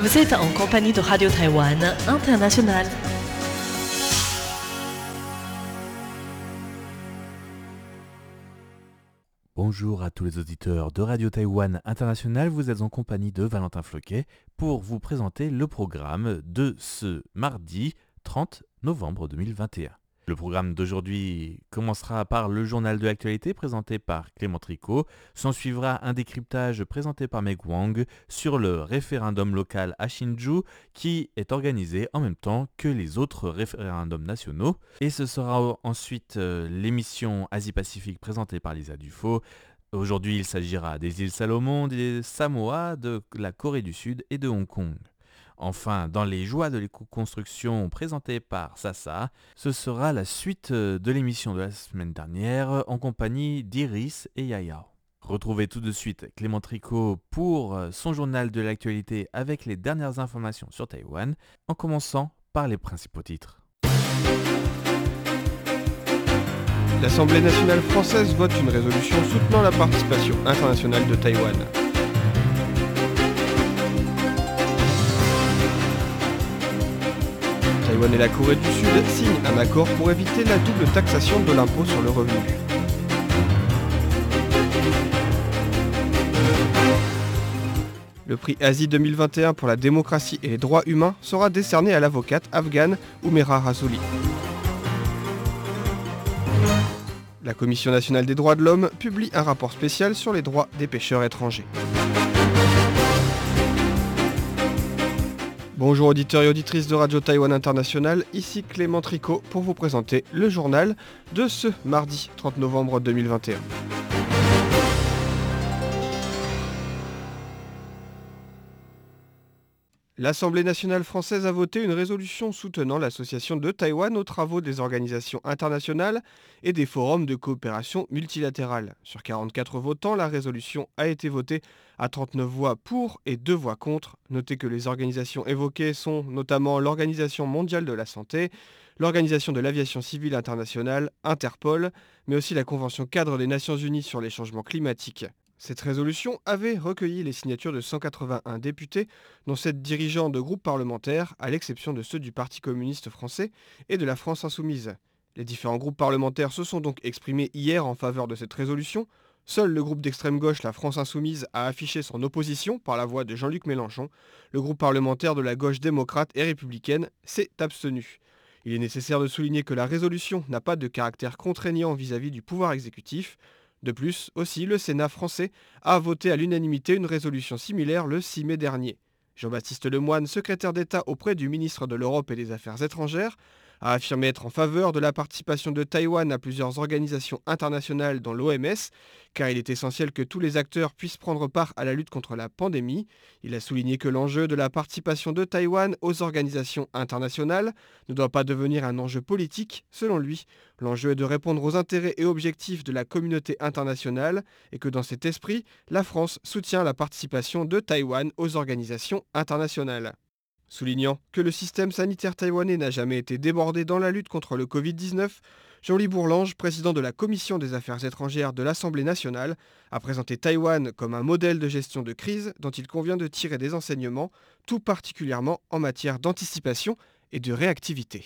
Vous êtes en compagnie de Radio Taïwan International. Bonjour à tous les auditeurs de Radio Taïwan International, vous êtes en compagnie de Valentin Floquet pour vous présenter le programme de ce mardi 30 novembre 2021. Le programme d'aujourd'hui commencera par le journal de l'actualité présenté par Clément Tricot. S'en suivra un décryptage présenté par Meg Wang sur le référendum local à Shinju qui est organisé en même temps que les autres référendums nationaux. Et ce sera ensuite euh, l'émission Asie-Pacifique présentée par Lisa Dufaux. Aujourd'hui, il s'agira des îles Salomon, des Samoa, de la Corée du Sud et de Hong Kong. Enfin, dans les joies de l'éco-construction présentées par Sasa, ce sera la suite euh, de l'émission de la semaine dernière en compagnie d'Iris et Yaya. Retrouvez tout de suite Clément Tricot pour euh, son journal de l'actualité avec les dernières informations sur Taïwan, en commençant par les principaux titres. L'Assemblée nationale française vote une résolution soutenant la participation internationale de Taïwan. Et la Corée du Sud signent un accord pour éviter la double taxation de l'impôt sur le revenu. Le prix Asie 2021 pour la démocratie et les droits humains sera décerné à l'avocate afghane Oumera Rasouli. La Commission nationale des droits de l'homme publie un rapport spécial sur les droits des pêcheurs étrangers. Bonjour auditeurs et auditrices de Radio Taïwan International, ici Clément Tricot pour vous présenter le journal de ce mardi 30 novembre 2021. L'Assemblée nationale française a voté une résolution soutenant l'association de Taïwan aux travaux des organisations internationales et des forums de coopération multilatérale. Sur 44 votants, la résolution a été votée à 39 voix pour et 2 voix contre. Notez que les organisations évoquées sont notamment l'Organisation mondiale de la santé, l'Organisation de l'aviation civile internationale, Interpol, mais aussi la Convention cadre des Nations unies sur les changements climatiques. Cette résolution avait recueilli les signatures de 181 députés, dont 7 dirigeants de groupes parlementaires, à l'exception de ceux du Parti communiste français et de la France insoumise. Les différents groupes parlementaires se sont donc exprimés hier en faveur de cette résolution. Seul le groupe d'extrême gauche, la France insoumise, a affiché son opposition par la voix de Jean-Luc Mélenchon. Le groupe parlementaire de la gauche démocrate et républicaine s'est abstenu. Il est nécessaire de souligner que la résolution n'a pas de caractère contraignant vis-à-vis du pouvoir exécutif. De plus, aussi, le Sénat français a voté à l'unanimité une résolution similaire le 6 mai dernier. Jean-Baptiste Lemoyne, secrétaire d'État auprès du ministre de l'Europe et des Affaires étrangères, a affirmé être en faveur de la participation de Taïwan à plusieurs organisations internationales dont l'OMS, car il est essentiel que tous les acteurs puissent prendre part à la lutte contre la pandémie. Il a souligné que l'enjeu de la participation de Taïwan aux organisations internationales ne doit pas devenir un enjeu politique, selon lui. L'enjeu est de répondre aux intérêts et objectifs de la communauté internationale et que dans cet esprit, la France soutient la participation de Taïwan aux organisations internationales. Soulignant que le système sanitaire taïwanais n'a jamais été débordé dans la lutte contre le Covid-19, Jean-Louis Bourlange, président de la Commission des Affaires étrangères de l'Assemblée nationale, a présenté Taïwan comme un modèle de gestion de crise dont il convient de tirer des enseignements, tout particulièrement en matière d'anticipation et de réactivité.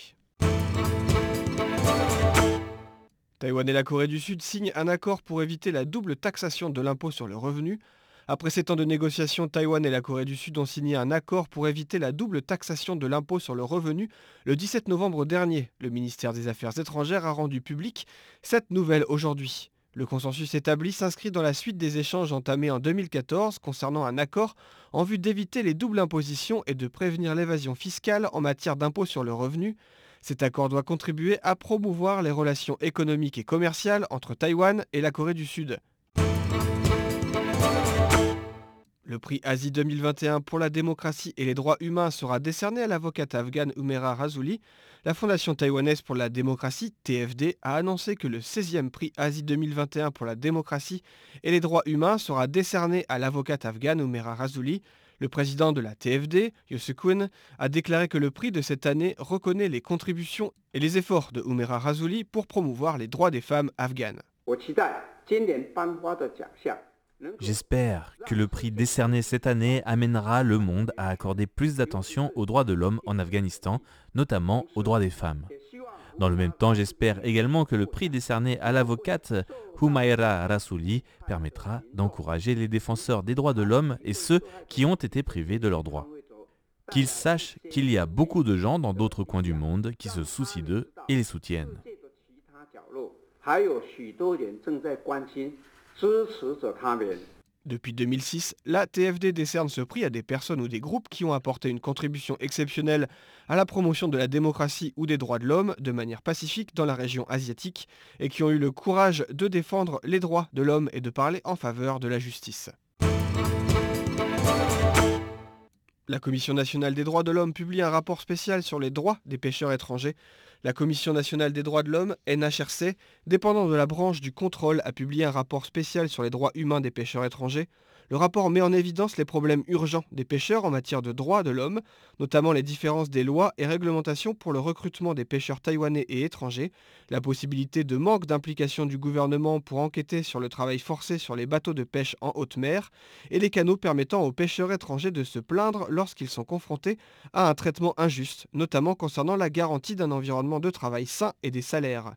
Taïwan et la Corée du Sud signent un accord pour éviter la double taxation de l'impôt sur le revenu après ces temps de négociations, Taïwan et la Corée du Sud ont signé un accord pour éviter la double taxation de l'impôt sur le revenu le 17 novembre dernier. Le ministère des Affaires étrangères a rendu public cette nouvelle aujourd'hui. Le consensus établi s'inscrit dans la suite des échanges entamés en 2014 concernant un accord en vue d'éviter les doubles impositions et de prévenir l'évasion fiscale en matière d'impôt sur le revenu. Cet accord doit contribuer à promouvoir les relations économiques et commerciales entre Taïwan et la Corée du Sud. Le prix Asie 2021 pour la démocratie et les droits humains sera décerné à l'avocate afghane Umera Razouli. La Fondation taïwanaise pour la démocratie, TFD, a annoncé que le 16e prix Asie 2021 pour la démocratie et les droits humains sera décerné à l'avocate afghane Umera Razouli. Le président de la TFD, Yosukun, a déclaré que le prix de cette année reconnaît les contributions et les efforts de Umera Razouli pour promouvoir les droits des femmes afghanes. J'espère que le prix décerné cette année amènera le monde à accorder plus d'attention aux droits de l'homme en Afghanistan, notamment aux droits des femmes. Dans le même temps, j'espère également que le prix décerné à l'avocate Humaira Rasouli permettra d'encourager les défenseurs des droits de l'homme et ceux qui ont été privés de leurs droits. Qu'ils sachent qu'il y a beaucoup de gens dans d'autres coins du monde qui se soucient d'eux et les soutiennent. Depuis 2006, la TFD décerne ce prix à des personnes ou des groupes qui ont apporté une contribution exceptionnelle à la promotion de la démocratie ou des droits de l'homme de manière pacifique dans la région asiatique et qui ont eu le courage de défendre les droits de l'homme et de parler en faveur de la justice. La Commission nationale des droits de l'homme publie un rapport spécial sur les droits des pêcheurs étrangers la Commission nationale des droits de l'homme, NHRC, dépendant de la branche du contrôle, a publié un rapport spécial sur les droits humains des pêcheurs étrangers. Le rapport met en évidence les problèmes urgents des pêcheurs en matière de droits de l'homme, notamment les différences des lois et réglementations pour le recrutement des pêcheurs taïwanais et étrangers, la possibilité de manque d'implication du gouvernement pour enquêter sur le travail forcé sur les bateaux de pêche en haute mer, et les canaux permettant aux pêcheurs étrangers de se plaindre lorsqu'ils sont confrontés à un traitement injuste, notamment concernant la garantie d'un environnement de travail sain et des salaires.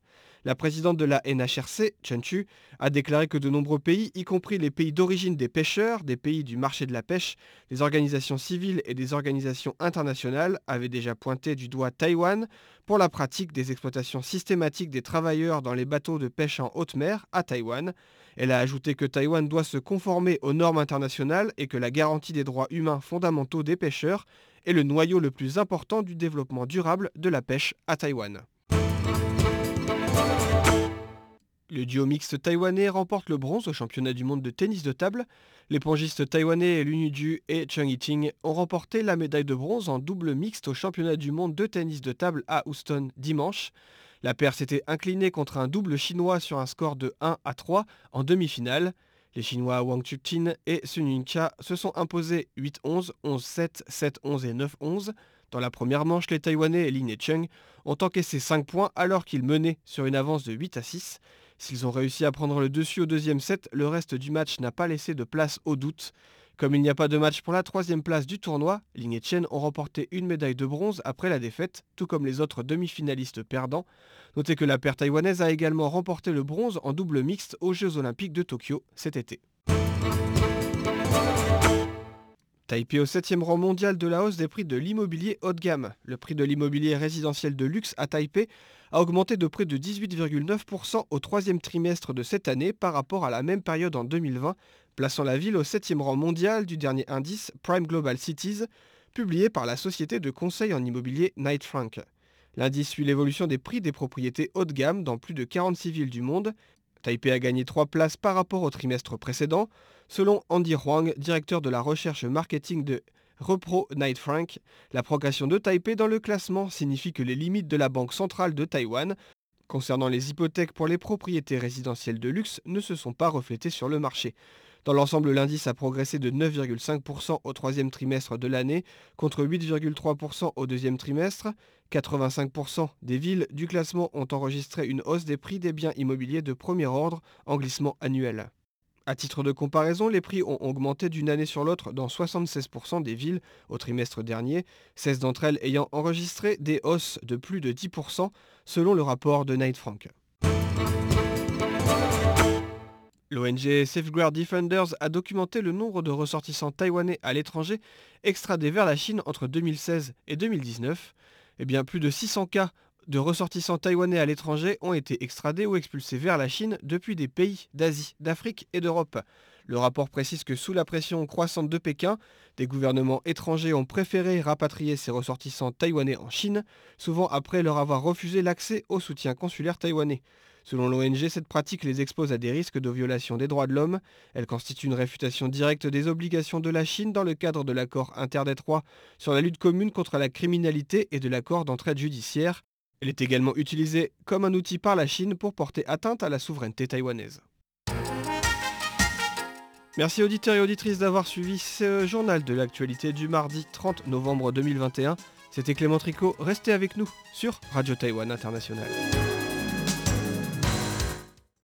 La présidente de la NHRC, Chen Chu, a déclaré que de nombreux pays, y compris les pays d'origine des pêcheurs, des pays du marché de la pêche, des organisations civiles et des organisations internationales, avaient déjà pointé du doigt Taïwan pour la pratique des exploitations systématiques des travailleurs dans les bateaux de pêche en haute mer à Taïwan. Elle a ajouté que Taïwan doit se conformer aux normes internationales et que la garantie des droits humains fondamentaux des pêcheurs est le noyau le plus important du développement durable de la pêche à Taïwan. Le duo mixte taïwanais remporte le bronze au championnat du monde de tennis de table. Les pongistes taïwanais Lu Ju et Cheng Yiting ont remporté la médaille de bronze en double mixte au championnat du monde de tennis de table à Houston dimanche. La paire s'était inclinée contre un double chinois sur un score de 1 à 3 en demi-finale. Les Chinois Wang Chuqin et Sun Yuncha se sont imposés 8-11, 11-7, 7-11 et 9-11. Dans la première manche, les Taïwanais Lin et Cheng ont encaissé 5 points alors qu'ils menaient sur une avance de 8 à 6. S'ils ont réussi à prendre le dessus au deuxième set, le reste du match n'a pas laissé de place au doute. Comme il n'y a pas de match pour la troisième place du tournoi, Ling et Chen ont remporté une médaille de bronze après la défaite, tout comme les autres demi-finalistes perdants. Notez que la paire taïwanaise a également remporté le bronze en double mixte aux Jeux Olympiques de Tokyo cet été. Taipei au 7e rang mondial de la hausse des prix de l'immobilier haut de gamme. Le prix de l'immobilier résidentiel de luxe à Taipei a augmenté de près de 18,9% au troisième trimestre de cette année par rapport à la même période en 2020, plaçant la ville au 7e rang mondial du dernier indice Prime Global Cities, publié par la société de conseil en immobilier Knight Frank. L'indice suit l'évolution des prix des propriétés haut de gamme dans plus de 46 villes du monde. Taipei a gagné 3 places par rapport au trimestre précédent, Selon Andy Huang, directeur de la recherche marketing de Repro Knight Frank, la progression de Taipei dans le classement signifie que les limites de la Banque centrale de Taïwan concernant les hypothèques pour les propriétés résidentielles de luxe ne se sont pas reflétées sur le marché. Dans l'ensemble, l'indice a progressé de 9,5% au troisième trimestre de l'année, contre 8,3% au deuxième trimestre. 85% des villes du classement ont enregistré une hausse des prix des biens immobiliers de premier ordre en glissement annuel. À titre de comparaison, les prix ont augmenté d'une année sur l'autre dans 76% des villes au trimestre dernier, 16 d'entre elles ayant enregistré des hausses de plus de 10% selon le rapport de Knight Frank. L'ONG Safeguard Defenders a documenté le nombre de ressortissants taïwanais à l'étranger extradés vers la Chine entre 2016 et 2019. Eh bien, plus de 600 cas de ressortissants taïwanais à l'étranger ont été extradés ou expulsés vers la Chine depuis des pays d'Asie, d'Afrique et d'Europe. Le rapport précise que sous la pression croissante de Pékin, des gouvernements étrangers ont préféré rapatrier ces ressortissants taïwanais en Chine, souvent après leur avoir refusé l'accès au soutien consulaire taïwanais. Selon l'ONG, cette pratique les expose à des risques de violation des droits de l'homme. Elle constitue une réfutation directe des obligations de la Chine dans le cadre de l'accord interdétroit sur la lutte commune contre la criminalité et de l'accord d'entraide judiciaire. Elle est également utilisée comme un outil par la Chine pour porter atteinte à la souveraineté taïwanaise. Merci auditeurs et auditrices d'avoir suivi ce journal de l'actualité du mardi 30 novembre 2021. C'était Clément Tricot, restez avec nous sur Radio Taïwan International.